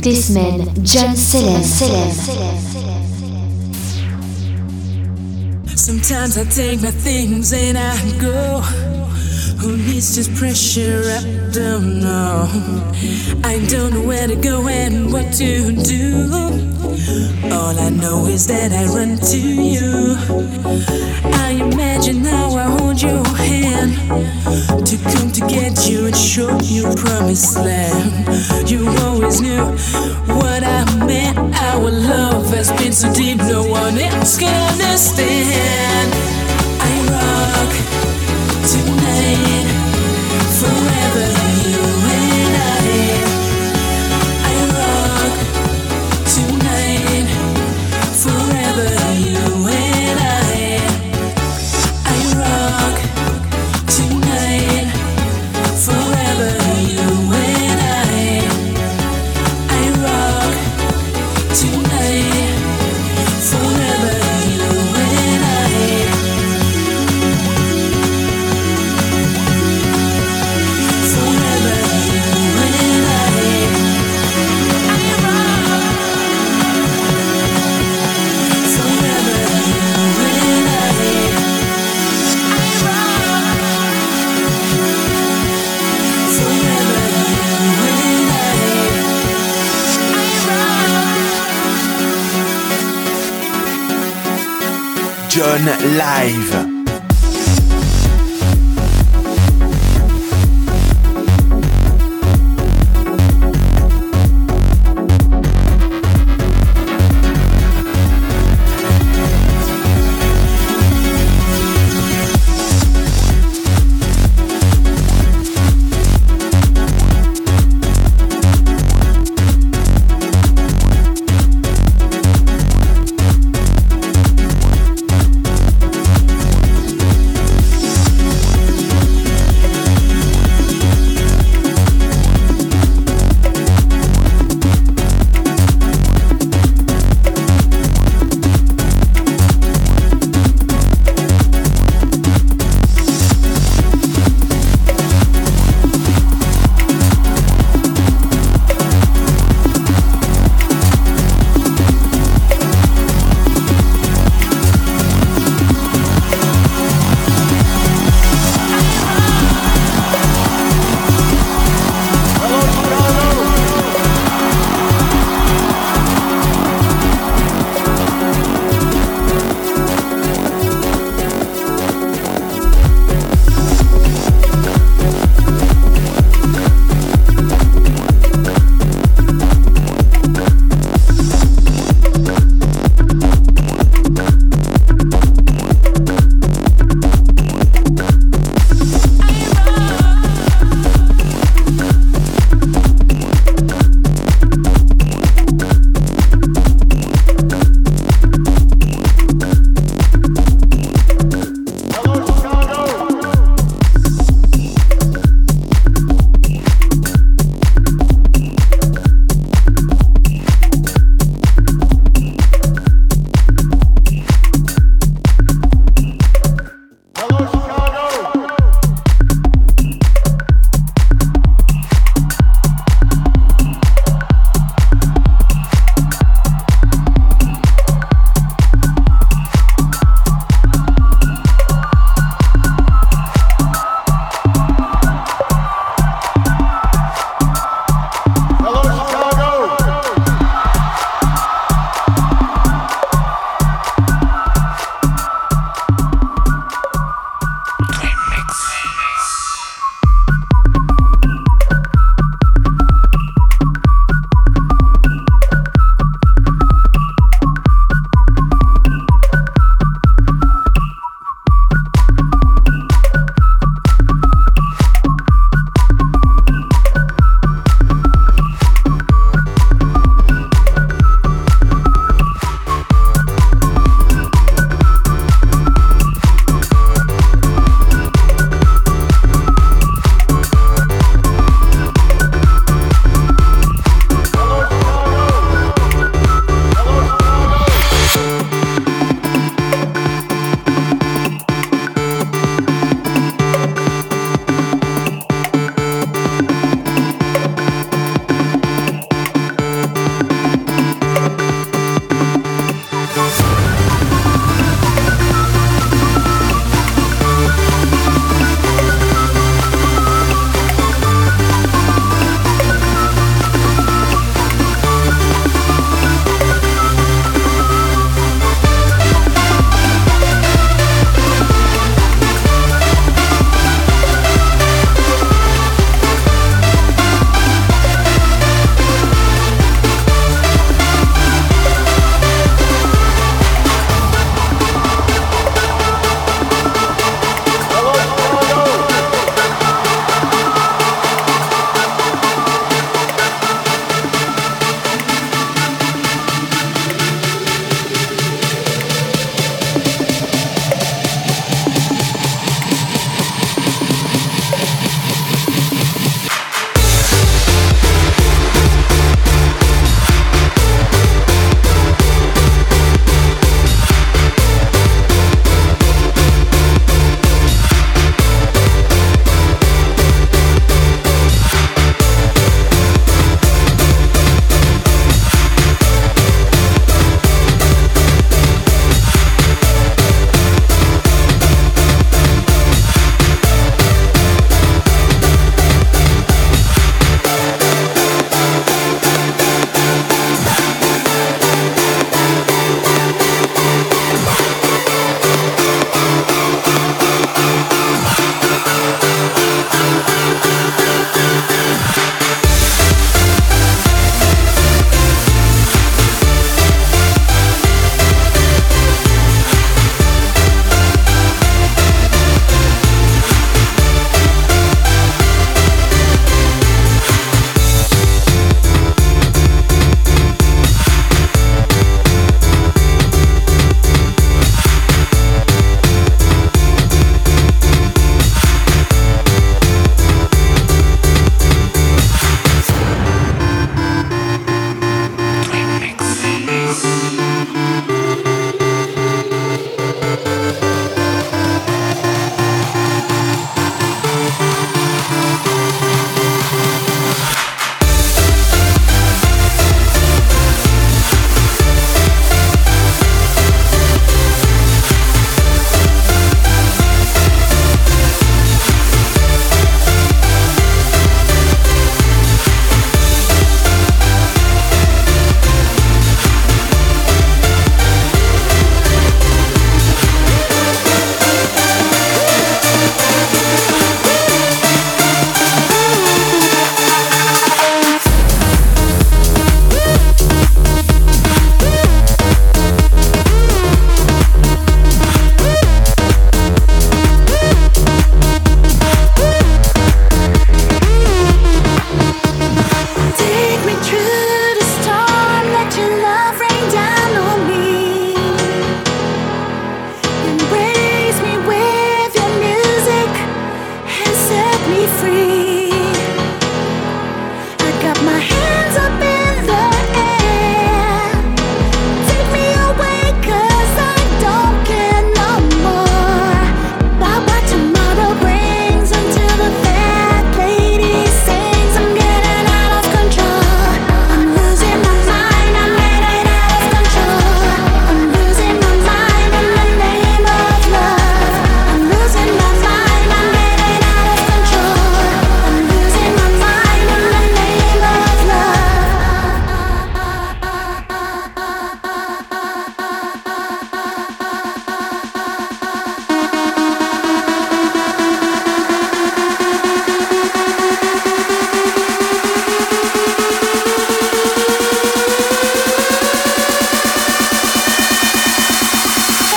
toutes les semaines, John. Sometimes I take my things and I go. Who needs this pressure? I don't know. I don't know where to go and what to do. All I know is that I run to you. I imagine how I hold your hand to come to get you and show you promised land. You always knew what I meant. Our love has been so deep, no one else can understand. I rock tonight. Live.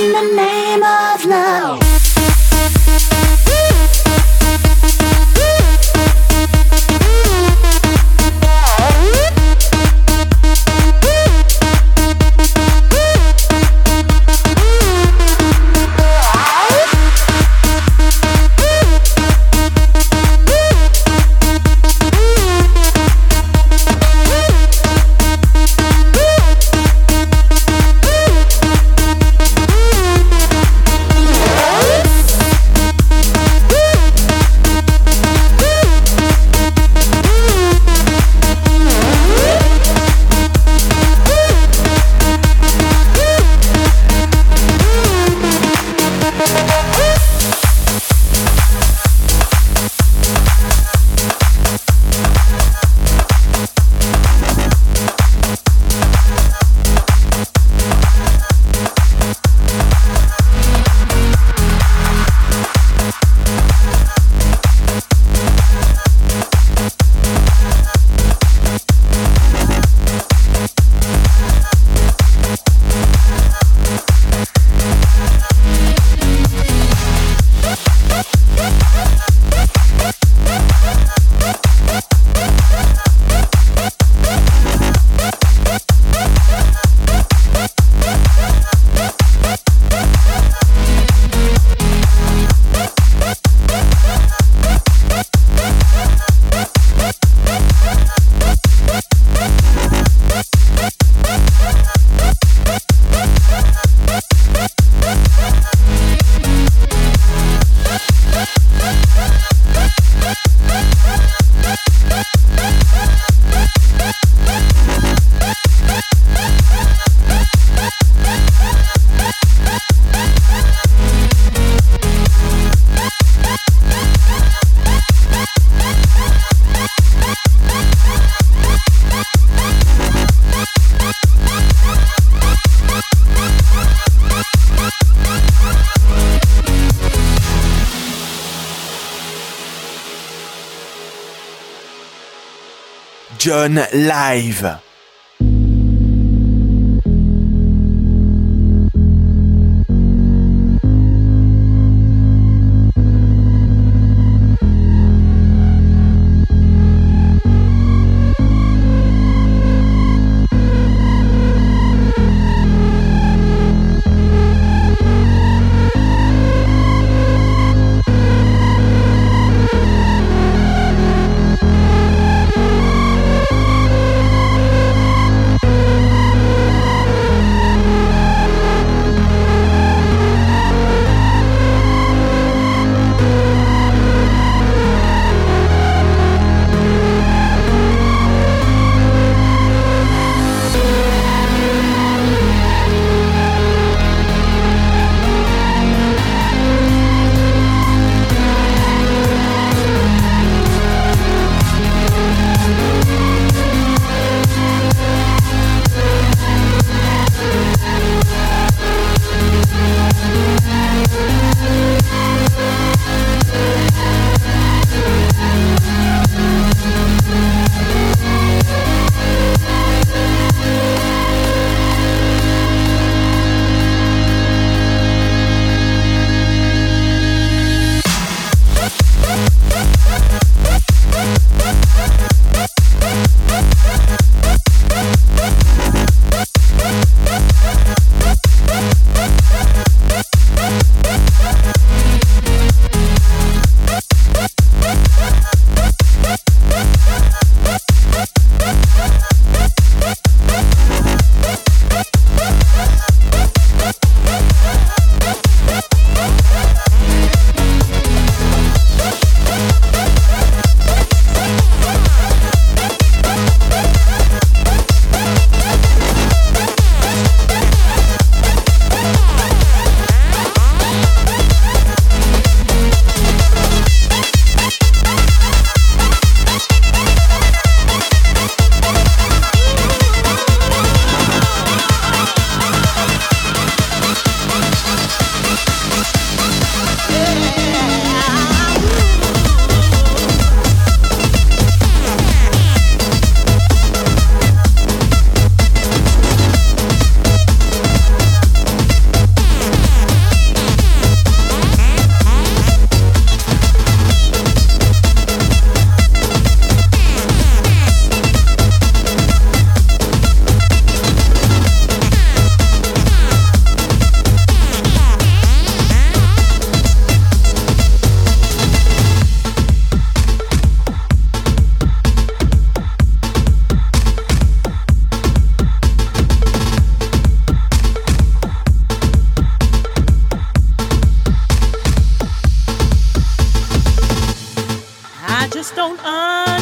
in the name of love. John Live.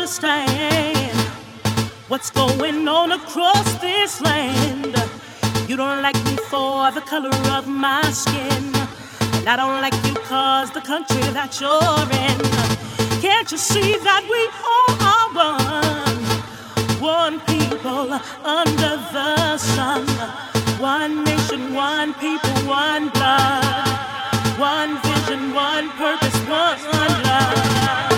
understand what's going on across this land. You don't like me for the color of my skin, and I don't like you cause the country that you're in. Can't you see that we all are one? One people under the sun, one nation, one people, one blood, one vision, one purpose, one love.